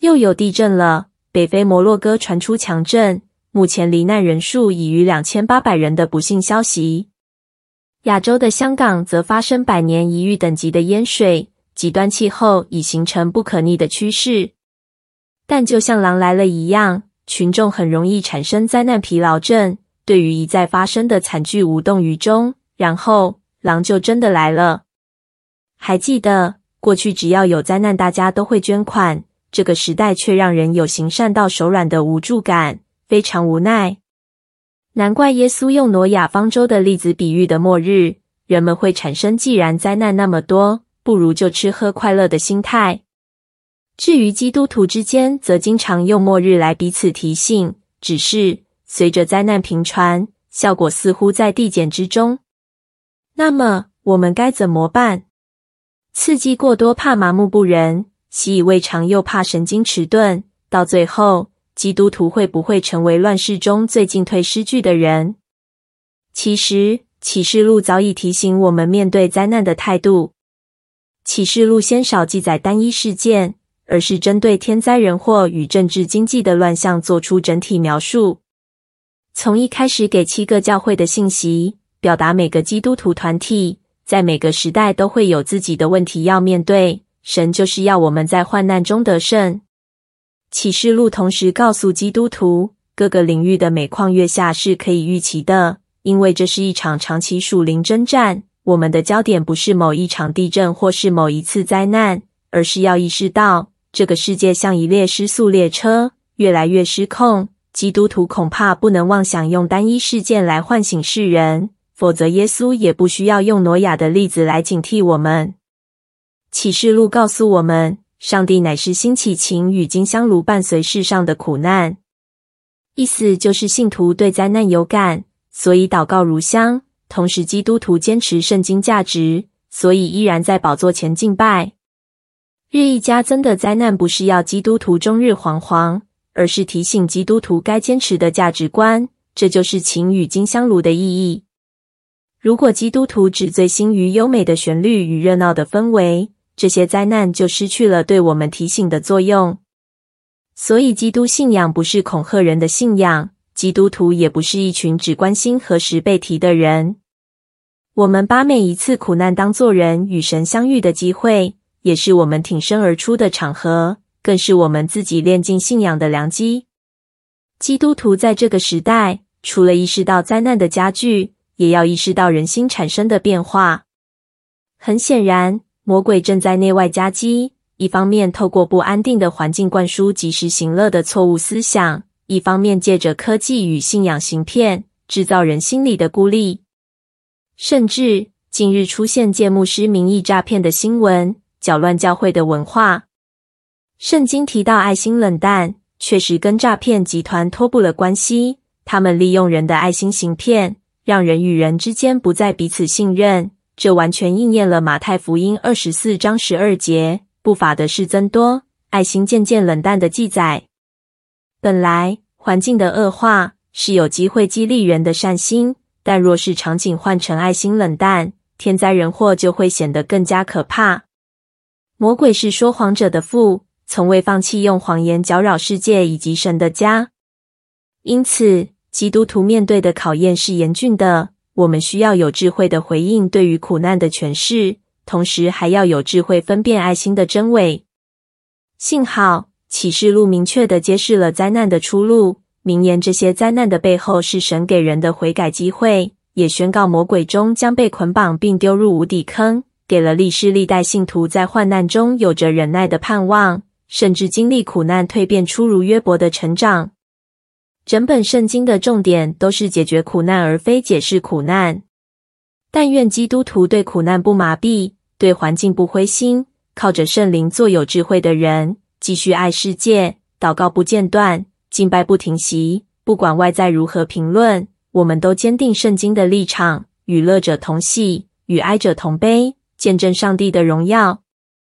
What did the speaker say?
又有地震了，北非摩洛哥传出强震，目前罹难人数已逾两千八百人的不幸消息。亚洲的香港则发生百年一遇等级的淹水，极端气候已形成不可逆的趋势。但就像狼来了一样，群众很容易产生灾难疲劳症，对于一再发生的惨剧无动于衷，然后狼就真的来了。还记得过去只要有灾难，大家都会捐款，这个时代却让人有行善到手软的无助感，非常无奈。难怪耶稣用挪亚方舟的例子比喻的末日，人们会产生既然灾难那么多，不如就吃喝快乐的心态。至于基督徒之间，则经常用末日来彼此提醒，只是随着灾难频传，效果似乎在递减之中。那么我们该怎么办？刺激过多怕麻木不仁，习以为常又怕神经迟钝，到最后，基督徒会不会成为乱世中最进退失据的人？其实，启示录早已提醒我们面对灾难的态度。启示录鲜少记载单一事件。而是针对天灾人祸与政治经济的乱象做出整体描述。从一开始给七个教会的信息，表达每个基督徒团体在每个时代都会有自己的问题要面对。神就是要我们在患难中得胜。启示录同时告诉基督徒，各个领域的每况愈下是可以预期的，因为这是一场长期属灵征战。我们的焦点不是某一场地震或是某一次灾难，而是要意识到。这个世界像一列失速列车，越来越失控。基督徒恐怕不能妄想用单一事件来唤醒世人，否则耶稣也不需要用挪亚的例子来警惕我们。启示录告诉我们，上帝乃是兴起情与金香炉伴随世上的苦难，意思就是信徒对灾难有感，所以祷告如香；同时，基督徒坚持圣经价值，所以依然在宝座前敬拜。日益加增的灾难不是要基督徒终日惶惶，而是提醒基督徒该坚持的价值观。这就是情与金香炉的意义。如果基督徒只醉心于优美的旋律与热闹的氛围，这些灾难就失去了对我们提醒的作用。所以，基督信仰不是恐吓人的信仰，基督徒也不是一群只关心何时被提的人。我们把每一次苦难当作人与神相遇的机会。也是我们挺身而出的场合，更是我们自己炼尽信仰的良机。基督徒在这个时代，除了意识到灾难的加剧，也要意识到人心产生的变化。很显然，魔鬼正在内外夹击，一方面透过不安定的环境灌输及时行乐的错误思想，一方面借着科技与信仰行骗，制造人心里的孤立。甚至近日出现借牧师名义诈骗的新闻。搅乱教会的文化。圣经提到爱心冷淡，确实跟诈骗集团脱不了关系。他们利用人的爱心行骗，让人与人之间不再彼此信任。这完全应验了马太福音二十四章十二节“不法的事增多，爱心渐渐冷淡”的记载。本来环境的恶化是有机会激励人的善心，但若是场景换成爱心冷淡，天灾人祸就会显得更加可怕。魔鬼是说谎者的父，从未放弃用谎言搅扰世界以及神的家。因此，基督徒面对的考验是严峻的。我们需要有智慧的回应对于苦难的诠释，同时还要有智慧分辨爱心的真伪。幸好，启示录明确的揭示了灾难的出路，明言这些灾难的背后是神给人的悔改机会，也宣告魔鬼终将被捆绑并丢入无底坑。给了历世历代信徒在患难中有着忍耐的盼望，甚至经历苦难蜕变出如约伯的成长。整本圣经的重点都是解决苦难，而非解释苦难。但愿基督徒对苦难不麻痹，对环境不灰心，靠着圣灵做有智慧的人，继续爱世界，祷告不间断，敬拜不停息。不管外在如何评论，我们都坚定圣经的立场，与乐者同喜，与哀者同悲。见证上帝的荣耀。